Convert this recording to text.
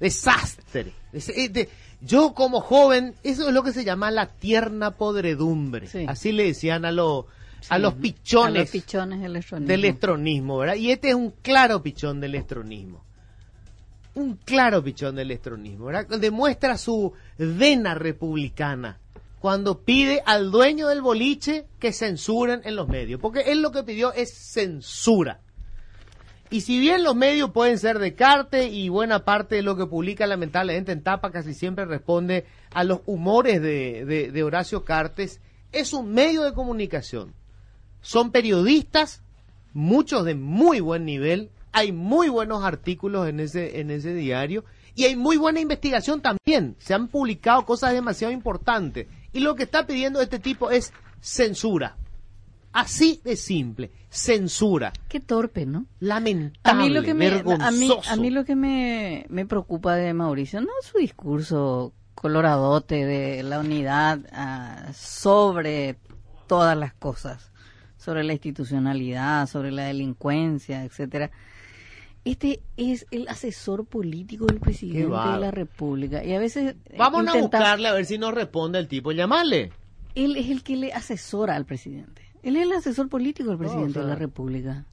Desastre. Es- es de- yo como joven, eso es lo que se llama la tierna podredumbre. Sí. Así le decían a, los a los A pichones los pichones del electronismo, ¿verdad? Y este es un claro pichón del electronismo. Un claro pichón del electronismo, ¿verdad? Demuestra su vena republicana cuando pide al dueño del boliche que censuren en los medios. Porque él lo que pidió es censura. Y si bien los medios pueden ser de carte y buena parte de lo que publica lamentablemente en tapa casi siempre responde a los humores de, de- Horacio Cartes, es un medio de comunicación. Son periodistas, muchos de muy buen nivel, hay muy buenos artículos en ese, en ese diario y hay muy buena investigación también. Se han publicado cosas demasiado importantes. Y lo que está pidiendo este tipo es censura. Así de simple, censura. Qué torpe, ¿no? Lamentable, A mí lo que me, a mí, vergonzoso. a mí lo que me, me preocupa de Mauricio, no su discurso coloradote de la unidad ah, sobre todas las cosas, sobre la institucionalidad, sobre la delincuencia, etcétera. Este es el asesor político del presidente de la República y a veces Vamos a buscarle a ver si nos responde el tipo. Llamale. él es el que le asesora al presidente. Él es el asesor político del presidente de la República.